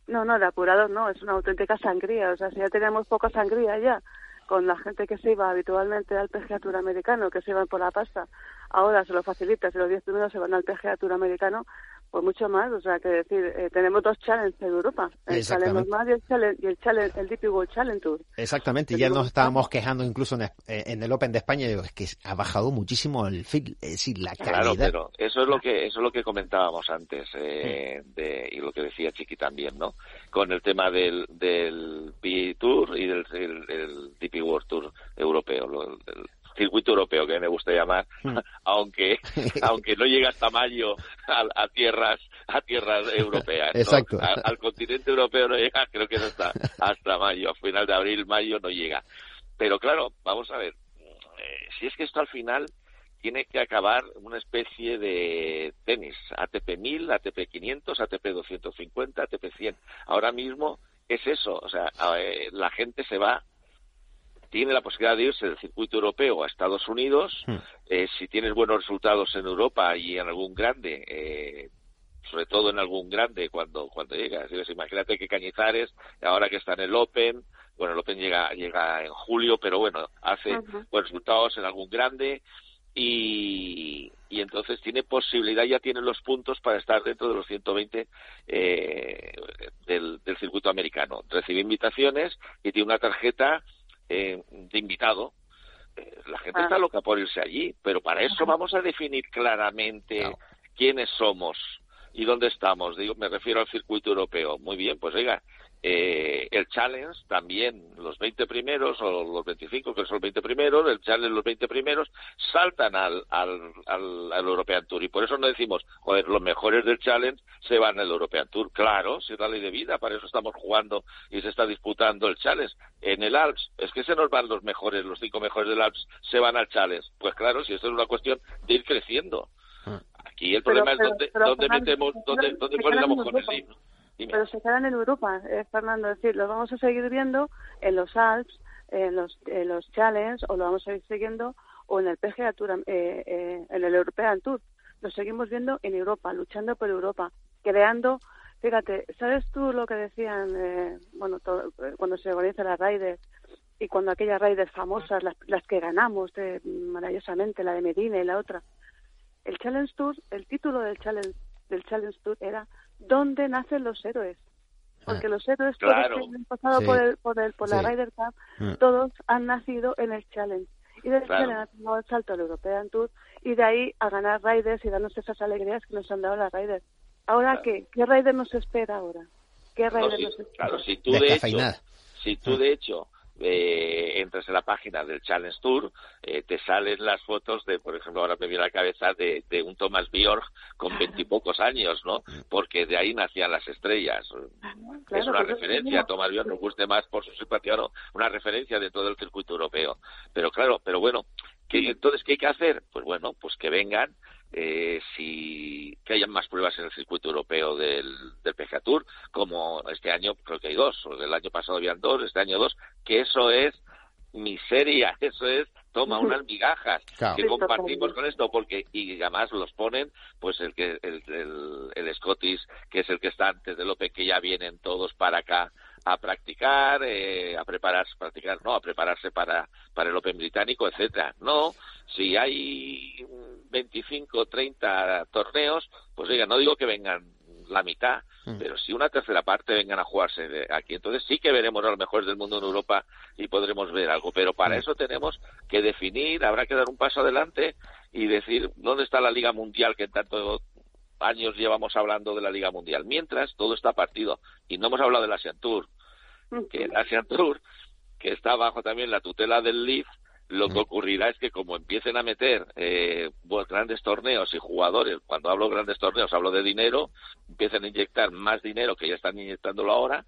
Speaker 3: No, no, de apurados no, es una auténtica sangría. O sea, si ya teníamos poca sangría ya con la gente que se iba habitualmente al PGA Tour americano, que se iban por la pasta, ahora se lo facilita, si los 10 primeros se van al PGA Tour americano, Pues mucho más, o sea, que decir, eh, tenemos dos challenges en Europa, el Challenge normal y el Challenge, y el, challenge, el DP World Challenge Tour.
Speaker 5: Exactamente, y ya nos estábamos quejando incluso en, en, el Open de España, digo, es que ha bajado muchísimo el feel, es decir, la calidad.
Speaker 7: Claro, pero eso es lo que eso es lo que comentábamos antes eh, de, y lo que decía Chiqui también, ¿no? Con el tema del del P Tour y del el, DP World Tour europeo, lo, circuito europeo que me gusta llamar, hmm. aunque aunque no llega hasta mayo a, tierras a tierras europeas.
Speaker 5: Exacto.
Speaker 7: al continente europeo no llega, creo que no está hasta mayo, a final de abril, mayo no llega. Pero claro, vamos a ver, eh, si es que esto al final tiene que acabar una especie de tenis, ATP 1000, ATP 500, ATP 250, ATP 100. Ahora mismo es eso, o sea, eh, la gente se va tiene la posibilidad de irse del circuito europeo a Estados Unidos. Hmm. Eh, si tienes buenos resultados en Europa y en algún grande, eh, sobre todo en algún grande cuando cuando llegas. Imagínate que Cañizares, ahora que está en el Open, bueno, el Open llega, llega en julio, pero bueno, hace buenos resultados en algún grande y, y entonces tiene posibilidad, ya tiene los puntos para estar dentro de los 120 eh, del, del circuito americano. Recibe invitaciones y tiene una tarjeta eh, de invitado, eh, la gente está loca por irse allí, pero para eso vamos a definir claramente quiénes somos y dónde estamos. Digo, me refiero al circuito europeo. Muy bien, pues oiga, eh, el Challenge también, los 20 primeros o los 25, que son los 20 primeros, el Challenge los 20 primeros, saltan al, al, al, European Tour. Y por eso no decimos, joder, los mejores del Challenge se van al European Tour. Claro, si es la ley de vida, para eso estamos jugando y se está disputando el Challenge. En el Alps, es que se nos van los mejores, los cinco mejores del Alps, se van al Challenge. Pues claro, si esto es una cuestión de ir creciendo. Ah. Aquí el problema es dónde, metemos, dónde, dónde ponemos con el libro.
Speaker 3: Pero se quedan en Europa, eh, Fernando. Es decir, los vamos a seguir viendo en los Alps, en los, en los Challenge, o lo vamos a seguir siguiendo, o en el PGA Tour, eh, eh, en el European Tour. Lo seguimos viendo en Europa, luchando por Europa, creando. Fíjate, ¿sabes tú lo que decían, eh, bueno, cuando se organiza la Raiders y cuando aquellas Raiders famosas, las, las que ganamos maravillosamente, la de Medina y la otra? El Challenge Tour, el título del Challenge, del Challenge Tour era dónde nacen los héroes. Porque ah, los héroes todos que han pasado por, el, por, el, por la Ryder Cup, ah. todos han nacido en el Challenge. Y del Challenge han tomado el salto al European Tour y de ahí a ganar Riders y darnos esas alegrías que nos han dado las Riders. ¿Ahora qué? ¿Qué Rider nos espera ahora? ¿Qué Rider nos espera?
Speaker 7: Claro, si tú de hecho, si tú de hecho eh, entras en la página del Challenge Tour, eh, te salen las fotos de, por ejemplo, ahora me viene a la cabeza de, de un Thomas Bjork con veintipocos años, ¿no? Porque de ahí nacían las estrellas. es una referencia, Thomas Bjork nos guste más por su simpatía no, una referencia de todo el circuito europeo. Pero claro, pero bueno, ¿qué, entonces, ¿qué hay que hacer? Pues bueno, pues que vengan eh, si que hayan más pruebas en el circuito europeo del, del PGA Tour, como este año creo que hay dos, o el año pasado habían dos, este año dos, que eso es miseria, eso es toma unas migajas que compartimos con esto porque y además los ponen pues el que el, el, el Scottish que es el que está antes del Open que ya vienen todos para acá a practicar eh, a prepararse practicar no a prepararse para para el Open británico etcétera no si hay 25 30 torneos pues oiga no digo que vengan la mitad, mm. pero si una tercera parte vengan a jugarse aquí, entonces sí que veremos a los mejores del mundo en Europa y podremos ver algo. Pero para mm. eso tenemos que definir, habrá que dar un paso adelante y decir dónde está la Liga Mundial que en tantos años llevamos hablando de la Liga Mundial. Mientras todo está partido y no hemos hablado del Asian Tour, que el Asian Tour que está bajo también la tutela del LIF lo que ocurrirá es que como empiecen a meter eh, grandes torneos y jugadores, cuando hablo de grandes torneos hablo de dinero, empiecen a inyectar más dinero que ya están inyectándolo ahora,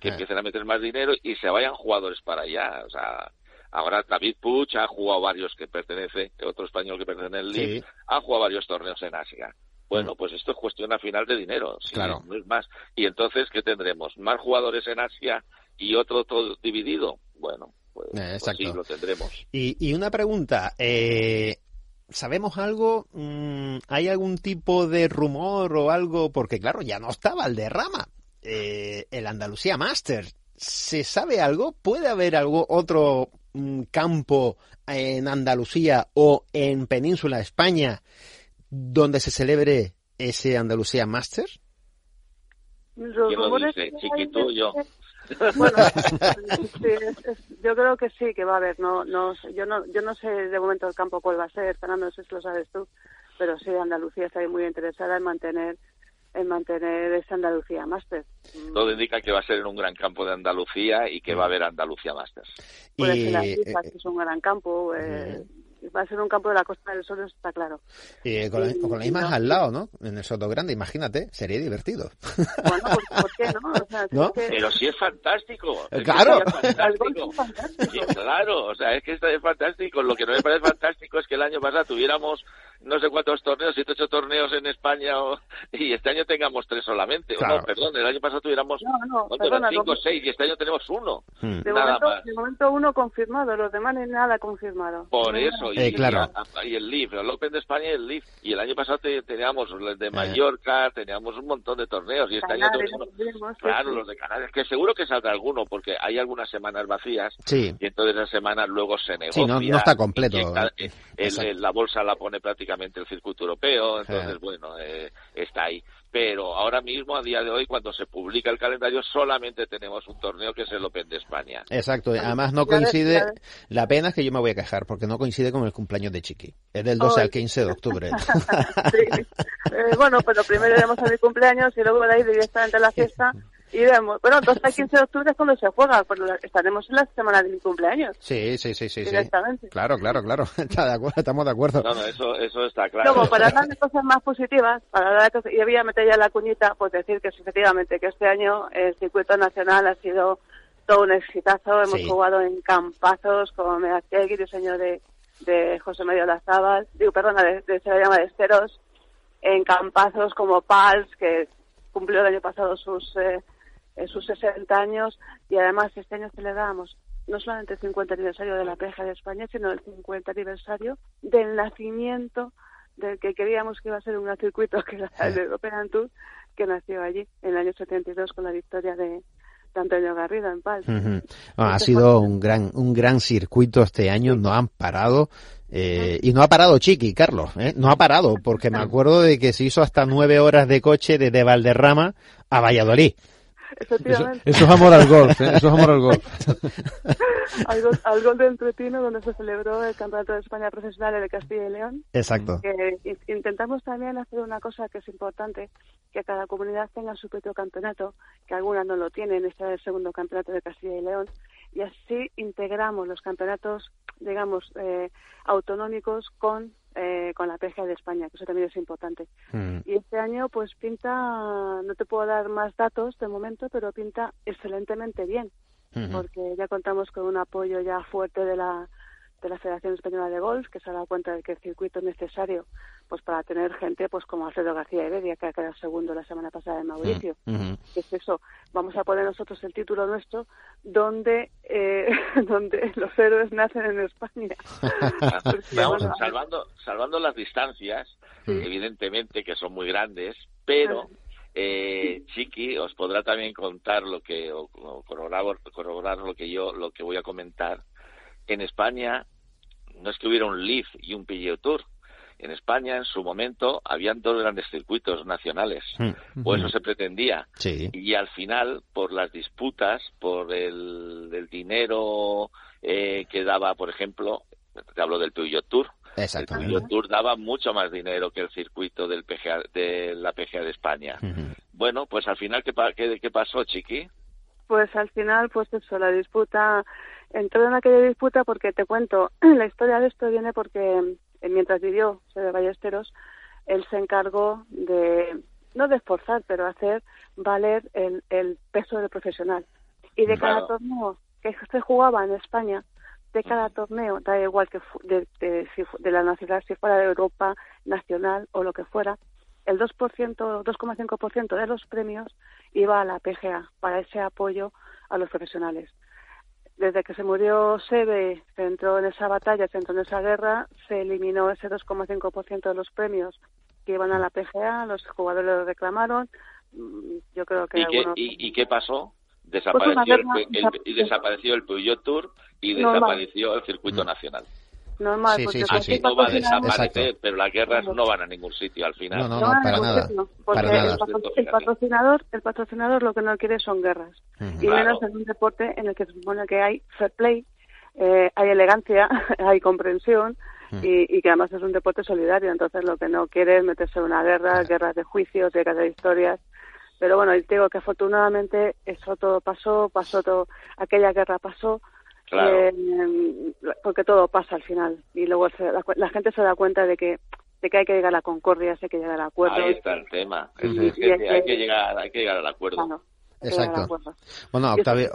Speaker 7: que empiecen a meter más dinero y se vayan jugadores para allá. O sea, ahora David Puch ha jugado varios que pertenece, otro español que pertenece al LIB, ha jugado varios torneos en Asia. Bueno, pues esto es cuestión al final de dinero, claro. no es más. Y entonces, ¿qué tendremos? ¿Más jugadores en Asia y otro todo dividido? Bueno, pues, eh, pues lo tendremos.
Speaker 5: Y, una pregunta, eh, ¿sabemos algo? Mm, ¿Hay algún tipo de rumor o algo? Porque claro, ya no estaba el derrama, eh, el Andalucía Master. ¿Se sabe algo? ¿Puede haber algo, otro mm, campo en Andalucía o en Península España donde se celebre ese Andalucía Masters?
Speaker 3: Los
Speaker 7: ¿Quién lo dice?
Speaker 3: que
Speaker 7: Chiqui,
Speaker 3: hay
Speaker 7: tú,
Speaker 3: es
Speaker 7: yo.
Speaker 3: Bueno, sí, es- es- yo creo que sí que va a haber. No, no, yo no, yo no sé de momento el campo cuál va a ser. Fernando, no sé si lo sabes tú, pero sí Andalucía está ahí muy interesada en mantener, en mantener esa Andalucía Master.
Speaker 7: Todo indica que va a ser en un gran campo de Andalucía y que va a haber Andalucía Masters.
Speaker 3: Puede
Speaker 5: Y,
Speaker 3: ser la
Speaker 5: eh,
Speaker 3: FIFA, que es un gran campo. eh, Va a ser un campo de la Costa del Sol, eso está claro.
Speaker 5: eh, con, la, con las mismas
Speaker 3: no.
Speaker 5: al lado, ¿no? En el Soto Grande, imagínate, sería divertido.
Speaker 3: Bueno, ¿por, por qué no? O sea,
Speaker 5: ¿No?
Speaker 3: es que-
Speaker 7: Pero sí es fantástico. Que
Speaker 5: Claro.
Speaker 7: fantástico.
Speaker 3: es fantástico.
Speaker 7: Sí, claro, o sea, es que esto es fantástico. Lo que no me parece fantástico es que el año pasado tuviéramos no sé cuántos torneos, siete ocho torneos en España o- y este año tengamos tres solamente. O
Speaker 5: Claro.
Speaker 7: No, perdón, el año pasado tuviéramos
Speaker 3: No,
Speaker 7: cinco seis y este año tenemos uno.
Speaker 5: Hmm.
Speaker 3: De
Speaker 7: Nada
Speaker 3: momento,
Speaker 7: más.
Speaker 3: de momento uno confirmado, los demás ni nada confirmado.
Speaker 7: Por
Speaker 3: No,
Speaker 7: y,
Speaker 5: Eh, claro.
Speaker 7: y, y el Leaf, el Open de España y el Leaf. Y el año pasado te- teníamos los
Speaker 5: Eh.
Speaker 7: de Mallorca, teníamos un montón de torneos y este año tenemos,
Speaker 3: mismos, sí,
Speaker 7: claro,
Speaker 3: sí.
Speaker 7: los de Canarias, que seguro que saldrá alguno porque hay algunas semanas vacías
Speaker 5: Sí.
Speaker 7: y entonces esas semanas luego se negocia.
Speaker 5: Sí, no- no está completo.
Speaker 7: eh, el- la bolsa la pone prácticamente el circuito europeo, entonces
Speaker 5: Eh.
Speaker 7: bueno, eh, está ahí. Pero ahora mismo, a día de hoy, cuando se publica el calendario, solamente tenemos un torneo que es el Open de España.
Speaker 5: Exacto, además no coincide, la pena es que yo me voy a quejar porque no coincide con el cumpleaños de Chiqui. Es del 12
Speaker 3: Ay.
Speaker 5: al 15 de octubre.
Speaker 3: Sí. Eh, bueno, pero primero iremos a mi cumpleaños y luego de ahí directamente a la fiesta y vemos. Bueno, 12 al 15 de octubre es cuando se juega, pero estaremos en la semana de mi cumpleaños.
Speaker 5: Sí, sí, sí, sí, sí.
Speaker 3: Directamente.
Speaker 5: Claro, claro, claro. Está de acuerdo, estamos de acuerdo.
Speaker 7: No, no, eso, eso está claro.
Speaker 3: Luego, para hablar de cosas más positivas, para hablar de cosas, y voy a meter ya la cuñita, pues decir que efectivamente que este año el circuito nacional ha sido todo un exitazo. Hemos
Speaker 5: Sí.
Speaker 3: jugado en campazos con Megastegui, diseño de, de José Medio Lazábal, digo, perdona, de, de se la llama de Esteros, en campazos como Pals, que cumplió el año pasado sus, eh, eh, sus 60 años, y además este año celebramos no solamente el 50 aniversario de la PEJA de España, sino el 50 aniversario del nacimiento del que queríamos que iba a ser un gran circuito, que era el European Tour, que nació allí en el año 72 con la victoria de, Antonio Garrido en.
Speaker 5: Ujú. Ah, ha sido un gran, un gran circuito este año, no han parado. eh, y no ha parado Chiqui, Carlos, ¿eh? no ha parado, porque me acuerdo de que se hizo hasta nueve horas de coche desde Valderrama a Valladolid.
Speaker 4: Eso,
Speaker 3: Efectivamente,
Speaker 4: eso es amor al golf, ¿eh? eso es amor al golf.
Speaker 3: al, gol, al gol del Tretino, donde se celebró el Campeonato de España Profesional de Castilla y León.
Speaker 5: Exacto.
Speaker 3: que intentamos también hacer una cosa que es importante, que cada comunidad tenga su propio campeonato, que algunas no lo tienen, este es el segundo campeonato de Castilla y León, y así integramos los campeonatos, digamos, eh, autonómicos con, eh, con la PGA de España, que eso también es importante.
Speaker 5: Mm.
Speaker 3: Y este año, pues pinta, no te puedo dar más datos de momento, pero pinta excelentemente bien porque ya contamos con un apoyo ya fuerte de la de la Federación Española de Golf, que se ha dado cuenta de que el circuito es necesario pues para tener gente pues como Alfredo García Heredia, que ha quedado segundo la semana pasada en Mauricio. Que es eso, vamos a poner nosotros el título nuestro donde eh, donde los héroes nacen en España. Porque,
Speaker 7: Vamos,
Speaker 3: bueno,
Speaker 7: salvando, salvando las distancias, evidentemente que son muy grandes, pero eh, Chiqui os podrá también contar lo que o, o corroborar, corroborar lo que yo lo que voy a comentar. En España no es que hubiera un Leaf y un PGA Tour. En España, en su momento, habían dos grandes circuitos nacionales,
Speaker 5: Mm.
Speaker 7: o eso se pretendía
Speaker 5: Sí.
Speaker 7: y al final por las disputas por el, el dinero eh, que daba por ejemplo te hablo del Peugeot Tour el
Speaker 5: Exactamente.
Speaker 7: Peugeot Tour daba mucho más dinero que el circuito del PGA, de la PGA de España
Speaker 5: Ujú.
Speaker 7: bueno pues al final qué, pa- qué, qué pasó chiqui
Speaker 3: Pues al final, pues eso, la disputa, entró en aquella disputa porque te cuento, la historia de esto viene porque eh, mientras vivió de Ballesteros, él se encargó de, no de esforzar, pero hacer valer el, el peso del profesional. Y de cada torneo que se jugaba en España, de cada torneo, da igual que fu- de, de, si fu- de la nacional, si fuera de Europa, nacional o lo que fuera, el 2%, 2,5% de los premios iba a la PGA para ese apoyo a los profesionales. Desde que se murió Sebe, se entró en esa batalla, se entró en esa guerra, se eliminó ese 2,5% de los premios que iban a la PGA, los jugadores lo reclamaron. Mm, Yo creo que
Speaker 7: ¿Y qué,
Speaker 3: algunos...
Speaker 7: y, y qué pasó
Speaker 3: Pues
Speaker 7: desapareció el,
Speaker 3: guerra,
Speaker 7: el- desapareció el Peugeot Tour y
Speaker 3: No, no.
Speaker 7: desapareció el circuito nacional
Speaker 3: normal.
Speaker 5: Sí,
Speaker 3: porque
Speaker 5: sí, sí, sí.
Speaker 7: No va a desaparecer,
Speaker 5: Exacto.
Speaker 7: pero las guerras no van a ningún sitio al final.
Speaker 5: No, no,
Speaker 3: No,
Speaker 5: no, para nada.
Speaker 3: sitio, porque
Speaker 5: Para nada.
Speaker 3: El, patro- el patrocinador, el patrocinador lo que no quiere son guerras. Y
Speaker 7: Claro.
Speaker 3: menos en un deporte en el que se supone que hay fair play, eh, hay elegancia, hay comprensión y, y que además es un deporte solidario. Entonces lo que no quiere es meterse en una guerra, guerras de juicios, guerras de historias. Pero bueno, te digo que afortunadamente eso todo pasó, pasó todo, aquella guerra pasó,
Speaker 7: Claro.
Speaker 3: eh, porque todo pasa al final. Y luego se cu- la gente se da cuenta de que de que hay que llegar a la concordia, hay que llegar al acuerdo.
Speaker 7: Ahí está el tema. Es
Speaker 3: Y-
Speaker 7: que
Speaker 3: es
Speaker 7: hay
Speaker 3: que-
Speaker 7: llegar, hay que llegar al acuerdo.
Speaker 3: Claro, llegar al
Speaker 5: Exacto.
Speaker 3: acuerdo.
Speaker 5: Bueno, Octavio,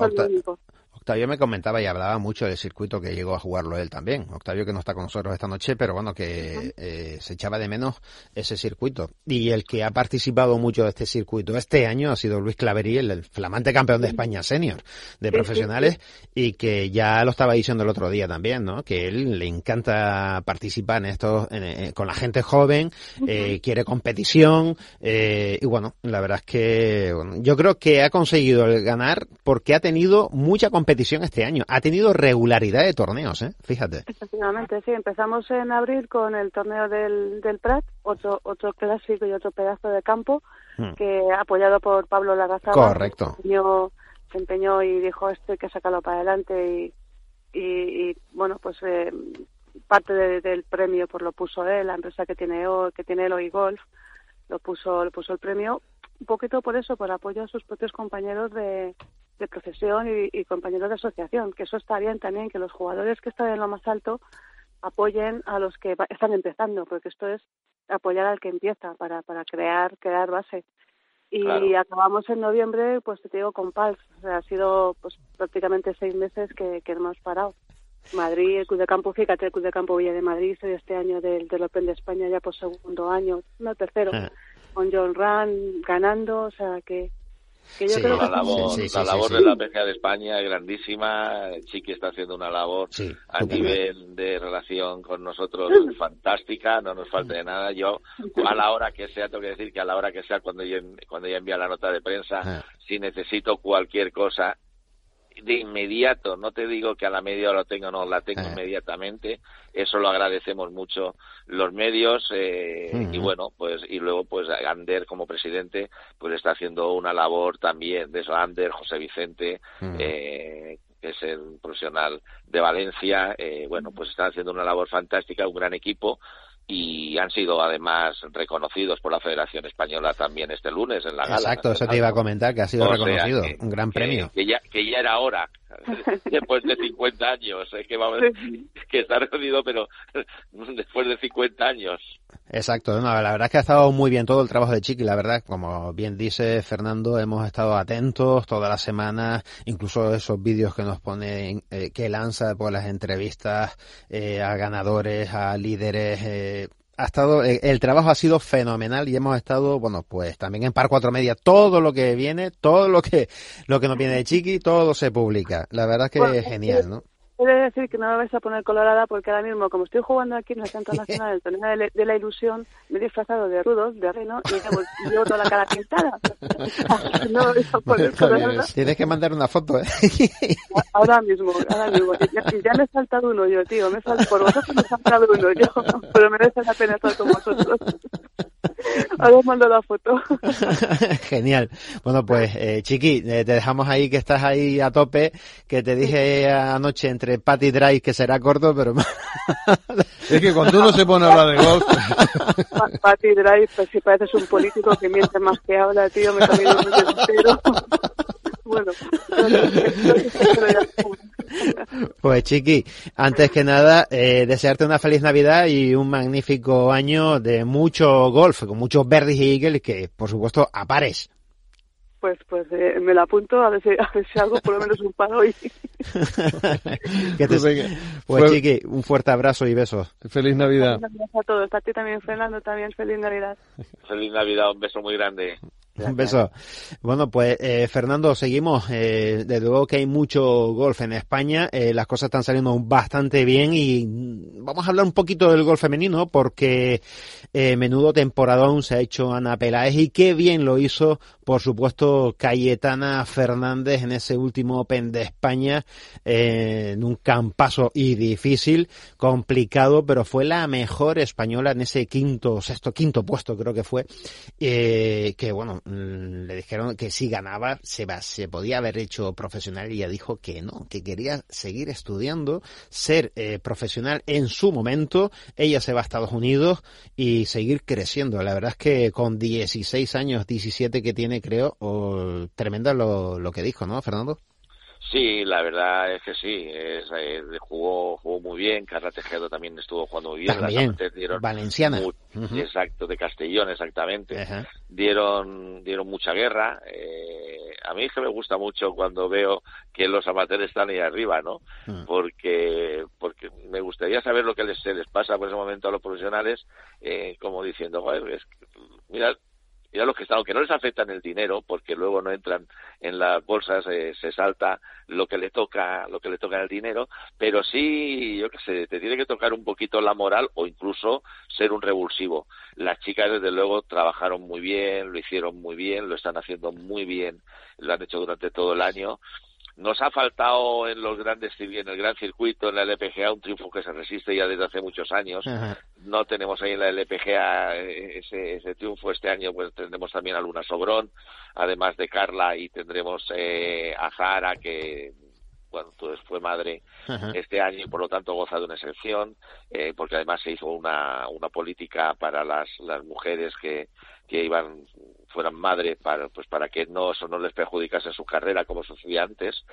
Speaker 5: Octavio me comentaba y hablaba mucho del circuito que llegó a jugarlo él también. Octavio que no está con nosotros esta noche, pero bueno, que eh, se echaba de menos ese circuito. Y el que ha participado mucho de este circuito este año ha sido Luis Claverí, el, el flamante campeón de España senior de profesionales, y que ya lo estaba diciendo el otro día también, ¿no? Que él le encanta participar en estos, en- en- con la gente joven, eh, quiere competición, eh, y bueno, la verdad es que bueno, yo creo que ha conseguido el ganar porque ha tenido mucha competición este año, ha tenido regularidad de torneos, ¿eh? Fíjate.
Speaker 3: Efectivamente, sí. Empezamos en abril con el torneo del, del Prat, otro, otro clásico y otro pedazo de campo,
Speaker 5: Mm.
Speaker 3: que apoyado por Pablo Lagazábal.
Speaker 5: Correcto.
Speaker 3: Se empeñó, se empeñó y dijo esto hay que sacarlo para adelante y, y, y, bueno, pues eh, parte de- del premio pues lo puso él, la empresa que tiene que tiene hoy Golf, lo puso, lo puso el premio un poquito por eso, por apoyo a sus propios compañeros de, de profesión y, y compañeros de asociación, que eso está bien también, que los jugadores que están en lo más alto apoyen a los que están empezando, porque esto es apoyar al que empieza para, para crear, crear base. Y
Speaker 7: Claro.
Speaker 3: acabamos en noviembre, pues te digo, con PALS. O sea, ha sido pues prácticamente seis meses que, que hemos parado. Madrid, el Club de Campo, fíjate, el Club de Campo Villa de Madrid, soy este año del, del Open de España ya por segundo año, no tercero,
Speaker 5: Ah.
Speaker 3: con John Run ganando, o sea que, que yo
Speaker 5: Sí,
Speaker 3: creo que
Speaker 7: la labor,
Speaker 5: sí, sí,
Speaker 7: la
Speaker 5: sí,
Speaker 7: labor
Speaker 5: sí.
Speaker 7: de la PGA de España es grandísima. Chiqui está haciendo una labor
Speaker 5: Sí,
Speaker 7: a nivel de relación con nosotros fantástica, no nos falte de nada. Yo, a la hora que sea, tengo que decir que a la hora que sea, cuando ella, cuando ella envía la nota de prensa,
Speaker 5: Ah.
Speaker 7: si necesito cualquier cosa, de inmediato, no te digo que a la media hora lo tengo, no, la tengo
Speaker 5: Ah.
Speaker 7: inmediatamente. Eso lo agradecemos mucho los medios eh, y bueno, pues y luego pues Ander como presidente pues está haciendo una labor también de eso, Ander, José Vicente, eh, que es el profesional de Valencia, eh, bueno, pues están haciendo una labor fantástica, un gran equipo y han sido además reconocidos por la Federación Española también este lunes en la gala.
Speaker 5: Exacto, eso te iba a comentar, que ha sido
Speaker 7: O sea,
Speaker 5: reconocido,
Speaker 7: que-
Speaker 5: un gran
Speaker 7: que-
Speaker 5: premio.
Speaker 7: Que, ya, que ya era hora, después de 50 años, es que, vamos, que está reunido, pero después de 50 años.
Speaker 5: Exacto, no, la verdad es que ha estado muy bien todo el trabajo de Chiqui, la verdad, como bien dice Fernando, hemos estado atentos todas las semanas, incluso esos vídeos que nos pone, eh, que lanza por las entrevistas eh, a ganadores, a líderes, eh, ha estado, eh, el trabajo ha sido fenomenal y hemos estado, bueno, pues también en Par Cuatro Media, todo lo que viene, todo lo que, lo que nos viene de Chiqui, todo se publica. La verdad es que
Speaker 3: Bueno,
Speaker 5: es genial, ¿no?
Speaker 3: He de decir que no me vais a poner colorada porque ahora mismo, como estoy jugando aquí en el Centro Nacional del Torneo de, la- de la Ilusión, me he disfrazado de rudos, de reno, y llevo, llevo toda la cara pintada. no me vais a poner colorada
Speaker 5: Tienes que mandar una foto, ¿eh?
Speaker 3: ahora mismo, ahora mismo. Ya, ya me he saltado uno yo, tío. Me he saltado, por vosotros me he saltado uno yo, pero merece la pena estar con vosotros. Ahora os mando la foto.
Speaker 5: Genial. Bueno, pues, eh, Chiqui, eh, te dejamos ahí que estás ahí a tope, que te dije anoche entre Pat y Drive que será corto, pero
Speaker 4: Es que cuando uno se pone a hablar de golf,
Speaker 3: Pa- Pati Drive, pues si pareces un político que miente más que habla, tío, me camino un rollo entero. Bueno,
Speaker 5: pues Chiqui, antes que nada, eh, desearte una feliz Navidad y un magnífico año de mucho golf, con muchos verdes y eagles que, por supuesto, a pares.
Speaker 3: pues, pues eh, me la apunto a ver, si, a ver si hago por lo menos un paro hoy.
Speaker 5: Que te-
Speaker 4: Pues.
Speaker 5: Pues
Speaker 4: Fue-
Speaker 5: Chiqui, un fuerte abrazo y besos.
Speaker 4: feliz Navidad.
Speaker 3: Gracias a todos. A ti también, Fernando, también feliz Navidad.
Speaker 7: Feliz Navidad, un beso muy grande.
Speaker 5: Un beso. Bueno, pues eh, Fernando, seguimos. Eh, desde luego que hay mucho golf en España. Eh, las cosas están saliendo bastante bien y vamos a hablar un poquito del golf femenino porque eh, menudo temporadón se ha hecho Ana Peláez y qué bien lo hizo, por supuesto, Cayetana Fernández en ese último Open de España eh, en un campazo y difícil, complicado, pero fue la mejor española en ese quinto, sexto, quinto puesto creo que fue, eh, que bueno, le dijeron que si ganaba se, se podía haber hecho profesional y ella dijo que no, que quería seguir estudiando, ser eh, profesional en su momento, ella se va a Estados Unidos y seguir creciendo. La verdad es que con 16 años, 17 que tiene creo, oh, tremenda lo, lo que dijo, ¿no, Fernando?
Speaker 7: Sí, la verdad es que sí. Es, eh, jugó, jugó muy bien. Carla Tejedo también estuvo jugando muy bien.
Speaker 5: También.
Speaker 7: Dieron
Speaker 5: Valenciana.
Speaker 7: Exacto, de Castellón, exactamente. Dieron, dieron mucha guerra. Eh, a mí es que me gusta mucho cuando veo que los amateurs están ahí arriba, ¿no?
Speaker 5: Mm.
Speaker 7: Porque, porque me gustaría saber lo que les, se les pasa por ese momento a los profesionales, eh, como diciendo, "Joder, es que, mira, mira los que están, aunque no les afectan el dinero, porque luego no entran en las bolsas, eh, se salta lo que le toca, lo que le toca el dinero, pero sí, yo qué sé, te tiene que tocar un poquito la moral o incluso ser un revulsivo. Las chicas, desde luego, trabajaron muy bien, lo hicieron muy bien, lo están haciendo muy bien, lo han hecho durante todo el año. Nos ha faltado en los grandes, en el gran circuito, en la LPGA, un triunfo que se resiste ya desde hace muchos años
Speaker 5: Ajá.
Speaker 7: no tenemos ahí en la LPGA eh, ese, ese triunfo este año pues tendremos también a Luna Sobrón además de Carla y tendremos eh, a Zara que bueno pues fue madre
Speaker 5: Ajá.
Speaker 7: este año y por lo tanto goza de una excepción eh, porque además se hizo una, una política para las, las mujeres que, que iban fueran madre para pues para que no eso no les perjudicase su carrera como sucedía antes.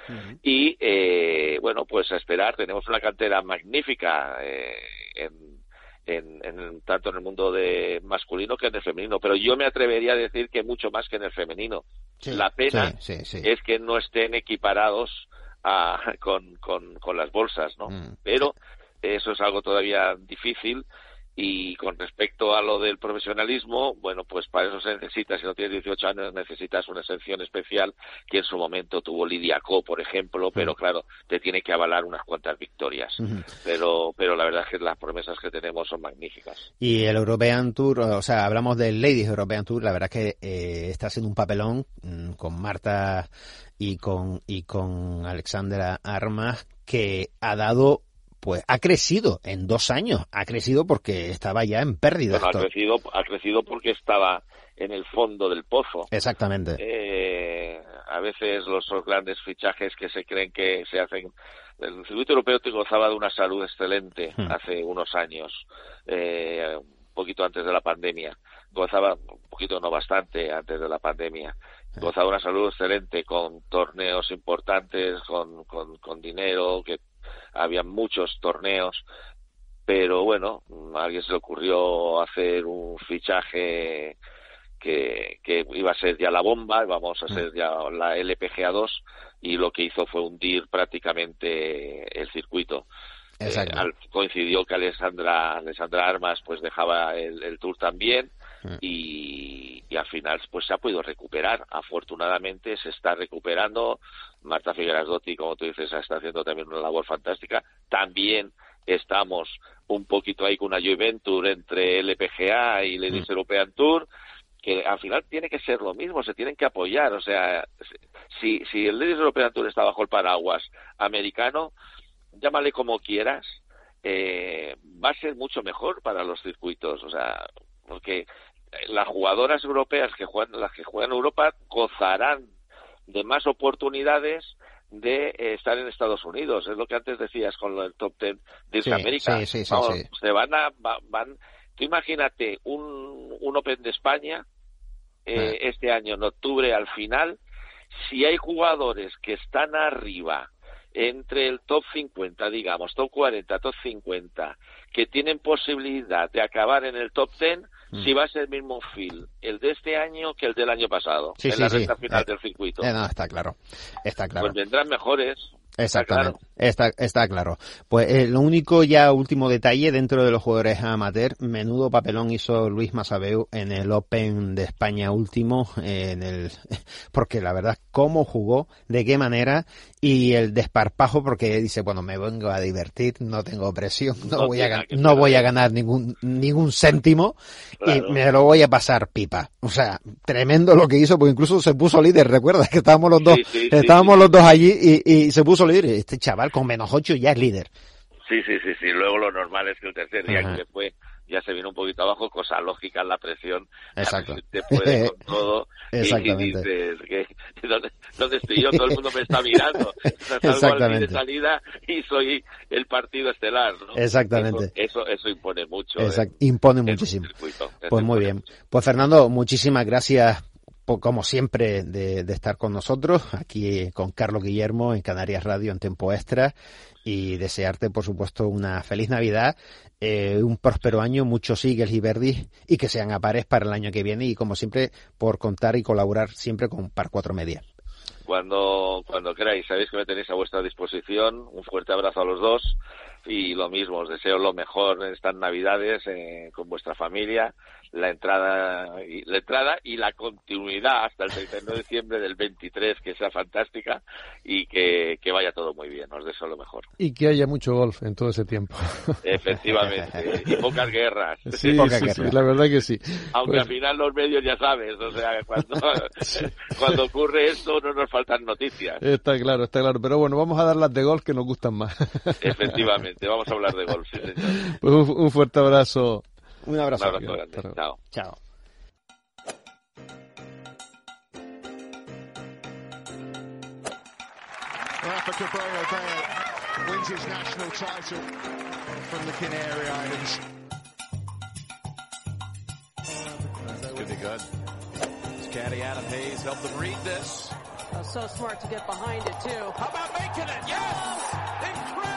Speaker 7: Y eh, bueno pues a esperar. Tenemos una cantera magnífica eh, en, en, en- tanto en el mundo de masculino que en el femenino. Pero yo me atrevería a decir que mucho más que en el femenino.
Speaker 5: Sí,
Speaker 7: la pena
Speaker 5: sí, sí, sí.
Speaker 7: es que no estén equiparados a- con, con, con las bolsas no
Speaker 5: Mm.
Speaker 7: pero eso es algo todavía difícil y con respecto a lo del profesionalismo, bueno, pues para eso se necesita, si no tienes 18 años, necesitas una exención especial que en su momento tuvo Lidia Co, por ejemplo, pero claro, te tiene que avalar unas cuantas victorias. Pero, pero la verdad es que las promesas que tenemos son magníficas.
Speaker 5: Y el European Tour, o sea, hablamos del Ladies European Tour, la verdad es que eh, está haciendo un papelón mm, con Marta y con, y con Alexandra Armas que ha dado, pues ha crecido en dos años, ha crecido porque estaba ya en pérdida.
Speaker 7: Ha crecido, ha crecido porque estaba en el fondo del pozo.
Speaker 5: Exactamente.
Speaker 7: Eh, a veces los, los grandes fichajes que se creen que se hacen. El circuito europeo te gozaba de una salud excelente
Speaker 5: Hmm.
Speaker 7: hace unos años, eh, un poquito antes de la pandemia. Gozaba, un poquito no bastante antes de la pandemia. Gozaba de una salud excelente con torneos importantes, con, con, con dinero, que había muchos torneos. Pero bueno, a alguien se le ocurrió hacer un fichaje que, que iba a ser ya la bomba, íbamos a ser ya la LPGA 2 y lo que hizo fue hundir prácticamente el circuito.
Speaker 5: Exacto.
Speaker 7: Eh, al- coincidió que Alessandra, Alessandra Armas pues dejaba el, el tour también
Speaker 5: Mm.
Speaker 7: Y, y al final pues se ha podido recuperar. Afortunadamente se está recuperando. Marta Figueras Dotti, como tú dices, está haciendo también una labor fantástica. También estamos un poquito ahí con una joint venture entre LPGA y Ladies European Tour que al final tiene que ser lo mismo, se tienen que apoyar. O sea, si, si el Ladies European Tour está bajo el paraguas americano, llámale como quieras, eh, va a ser mucho mejor para los circuitos. O sea, porque las jugadoras europeas que juegan, las que juegan en Europa gozarán de más oportunidades de eh, estar en Estados Unidos. Es lo que antes decías con lo del top ten de
Speaker 5: Sí,
Speaker 7: América.
Speaker 5: sí, sí, sí,
Speaker 7: Vamos. Se van a, va- van, tú imagínate un, un Open de España eh, este año en octubre al final, si hay jugadores que están arriba entre el top 50, digamos, top 40, top 50, que tienen posibilidad de acabar en el top 10,
Speaker 5: Mm.
Speaker 7: si va a ser el mismo feel el de este año que el del año pasado,
Speaker 5: Sí,
Speaker 7: en
Speaker 5: sí,
Speaker 7: la
Speaker 5: sí.
Speaker 7: recta final
Speaker 5: Eh,
Speaker 7: del circuito.
Speaker 5: Eh, no, está claro. Está claro.
Speaker 7: Pues vendrán mejores.
Speaker 5: Exactamente. Está, está claro. Pues eh, lo único ya último detalle dentro de los jugadores amateur, menudo papelón hizo Luis Masabeu en el Open de España último, eh, en el, porque la verdad, cómo jugó, de qué manera, y el desparpajo porque dice, bueno, me vengo a divertir, no tengo presión, no, voy a, no voy a ganar ningún, ningún céntimo, y me lo voy a pasar pipa. O sea, tremendo lo que hizo, porque incluso se puso líder, recuerda que estábamos los dos, estábamos los dos allí y, y se puso Este chaval con menos ocho ya es líder.
Speaker 7: Sí, sí, sí, sí. Luego lo normal es que el tercer día que se fue ya se vino un poquito abajo, cosa lógica la presión.
Speaker 5: Exacto.
Speaker 7: Te puede con todo.
Speaker 5: Exactamente.
Speaker 7: Y dices, que, ¿dónde, estoy yo? Todo el mundo me está mirando. Salgo al de salida y soy el partido estelar. ¿no?
Speaker 5: Exactamente.
Speaker 7: Eso, eso, impone mucho.
Speaker 5: Exacto. impone muchísimo. pues muy bien. Pues Fernando, muchísimas gracias como siempre, de, estar con nosotros, aquí con Carlos Guillermo en Canarias Radio en Tiempo Extra y desearte, por supuesto, una feliz Navidad, eh, un próspero año, muchos Eagles y Verdi y que sean a pares para el año que viene y, como siempre, por contar y colaborar siempre con Par Cuatro Media.
Speaker 7: Cuando, cuando queráis, sabéis que me tenéis a vuestra disposición. Un fuerte abrazo a los dos y lo mismo, os deseo lo mejor en estas Navidades eh, con vuestra familia la entrada y la entrada y la continuidad hasta el 31 de diciembre del 23 que sea fantástica y que, que vaya todo muy bien. Os deseo lo mejor.
Speaker 4: Y que haya mucho golf en todo ese tiempo.
Speaker 7: Efectivamente. Y pocas guerras.
Speaker 4: Sí, la verdad que sí.
Speaker 7: Aunque pues al final los medios ya sabes o sea cuando, cuando ocurre esto no nos faltan noticias.
Speaker 4: Está claro está claro. Pero bueno vamos a dar las de golf que nos gustan más.
Speaker 7: Efectivamente vamos a hablar de golf sí,
Speaker 4: pues un fuerte abrazo
Speaker 5: un abrazo.
Speaker 7: Un abrazo grande. Chao.
Speaker 5: Chao.
Speaker 1: Rafa Cabrera Bale wins his national title from the Canary Islands.
Speaker 2: That's going to be good. His caddy Adam Hayes helped them read this.
Speaker 8: Oh, so smart to get behind it, too.
Speaker 2: How about making it?